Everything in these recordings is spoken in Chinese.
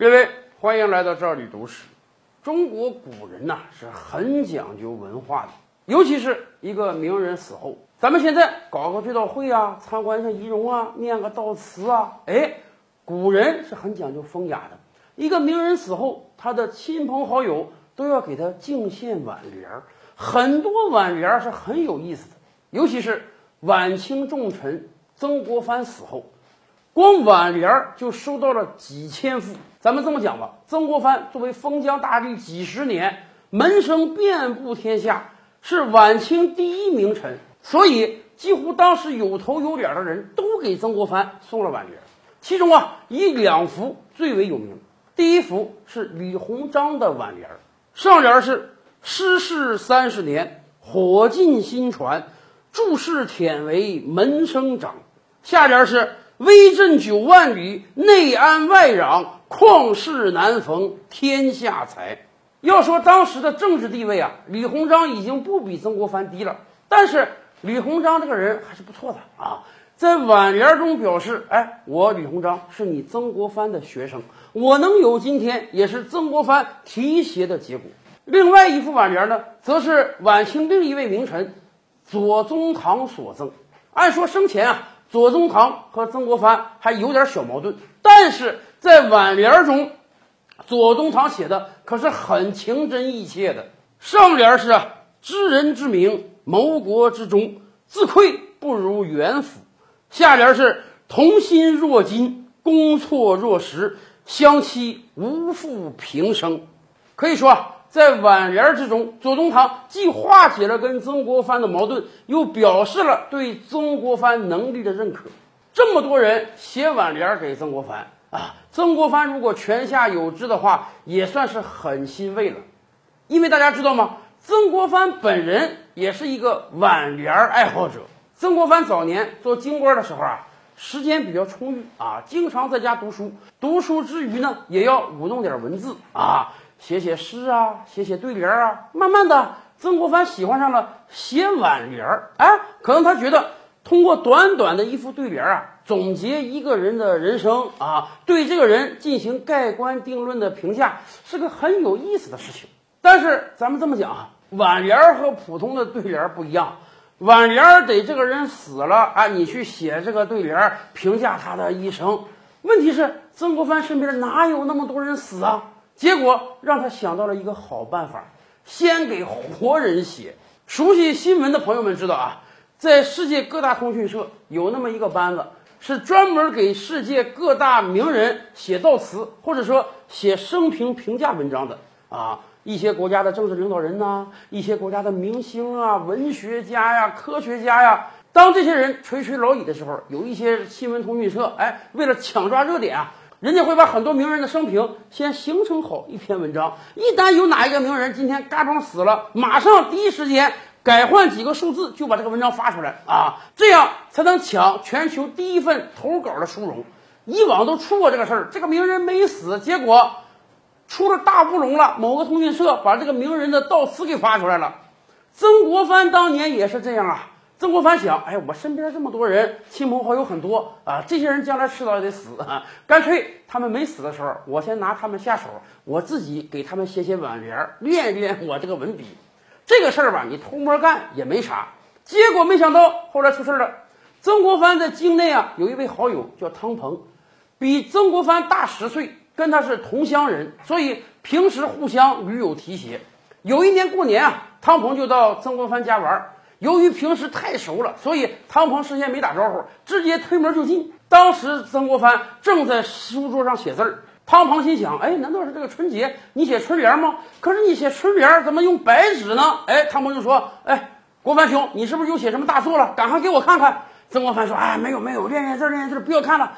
各位，欢迎来到这里读史。中国古人呐是很讲究文化的，尤其是一个名人死后，咱们现在搞个追悼会啊，参观一下遗容啊，念个悼词啊，哎，古人是很讲究风雅的。一个名人死后，他的亲朋好友都要给他敬献挽联儿，很多挽联儿是很有意思的，尤其是晚清重臣曾国藩死后。光挽联儿就收到了几千副。咱们这么讲吧，曾国藩作为封疆大吏几十年，门生遍布天下，是晚清第一名臣，所以几乎当时有头有脸的人都给曾国藩送了挽联。其中啊，以两幅最为有名。第一幅是李鸿章的挽联，上联是“失事三十年，火尽新传，注释忝为门生长”，下联是。威震九万里，内安外攘，旷世难逢天下才。要说当时的政治地位啊，李鸿章已经不比曾国藩低了。但是李鸿章这个人还是不错的啊，在挽联中表示：“哎，我李鸿章是你曾国藩的学生，我能有今天也是曾国藩提携的结果。”另外一副挽联呢，则是晚清另一位名臣左宗棠所赠。按说生前啊。左宗棠和曾国藩还有点小矛盾，但是在挽联中，左宗棠写的可是很情真意切的。上联是“知人之明，谋国之忠，自愧不如元辅”，下联是“同心若金，攻错若石，相期无负平生”。可以说啊。在挽联之中，左宗棠既化解了跟曾国藩的矛盾，又表示了对曾国藩能力的认可。这么多人写挽联给曾国藩啊，曾国藩如果泉下有知的话，也算是很欣慰了。因为大家知道吗？曾国藩本人也是一个挽联爱好者。曾国藩早年做京官的时候啊，时间比较充裕啊，经常在家读书。读书之余呢，也要舞弄点文字啊。写写诗啊，写写对联啊，慢慢的，曾国藩喜欢上了写挽联儿。哎，可能他觉得通过短短的一副对联啊，总结一个人的人生啊，对这个人进行盖棺定论的评价，是个很有意思的事情。但是咱们这么讲啊，挽联儿和普通的对联儿不一样，挽联儿得这个人死了啊，你去写这个对联儿评价他的一生。问题是曾国藩身边哪有那么多人死啊？结果让他想到了一个好办法，先给活人写。熟悉新闻的朋友们知道啊，在世界各大通讯社有那么一个班子，是专门给世界各大名人写悼词，或者说写生平评价文章的啊。一些国家的政治领导人呐，一些国家的明星啊，文学家呀，科学家呀，当这些人垂垂老矣的时候，有一些新闻通讯社，哎，为了抢抓热点啊。人家会把很多名人的生平先形成好一篇文章，一旦有哪一个名人今天嘎嘣死了，马上第一时间改换几个数字就把这个文章发出来啊，这样才能抢全球第一份投稿的殊荣。以往都出过这个事儿，这个名人没死，结果出了大乌龙了。某个通讯社把这个名人的悼词给发出来了。曾国藩当年也是这样啊。曾国藩想，哎，我身边这么多人，亲朋好友很多啊，这些人将来迟早也得死啊，干脆他们没死的时候，我先拿他们下手，我自己给他们写写挽联，练一练我这个文笔。这个事儿吧，你偷摸干也没啥。结果没想到后来出事了。曾国藩在京内啊，有一位好友叫汤鹏，比曾国藩大十岁，跟他是同乡人，所以平时互相屡有提携。有一年过年啊，汤鹏就到曾国藩家玩儿。由于平时太熟了，所以汤鹏事先没打招呼，直接推门就进。当时曾国藩正在书桌上写字儿，汤鹏心想：哎，难道是这个春节你写春联吗？可是你写春联怎么用白纸呢？哎，汤鹏就说：哎，国藩兄，你是不是又写什么大作了？赶快给我看看。曾国藩说：哎，没有没有，练练字练练字，不要看了，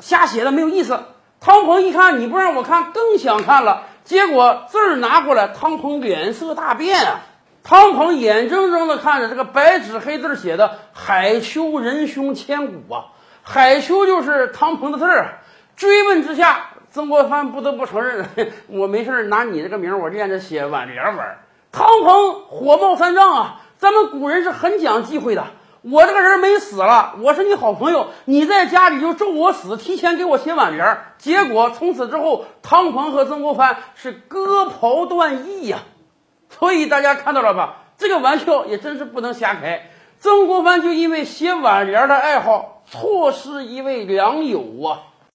瞎写的没有意思。汤鹏一看你不让我看，更想看了。结果字儿拿过来，汤鹏脸色大变啊。汤鹏眼睁睁地看着这个白纸黑字写的“海丘仁兄千古”啊，海丘就是汤鹏的字儿。追问之下，曾国藩不得不承认，我没事拿你这个名，我练着写挽联玩。汤鹏火冒三丈啊！咱们古人是很讲忌讳的，我这个人没死了，我是你好朋友，你在家里就咒我死，提前给我写挽联。结果从此之后，汤鹏和曾国藩是割袍断义呀。所以大家看到了吧？这个玩笑也真是不能瞎开。曾国藩就因为写挽联的爱好，错失一位良友啊。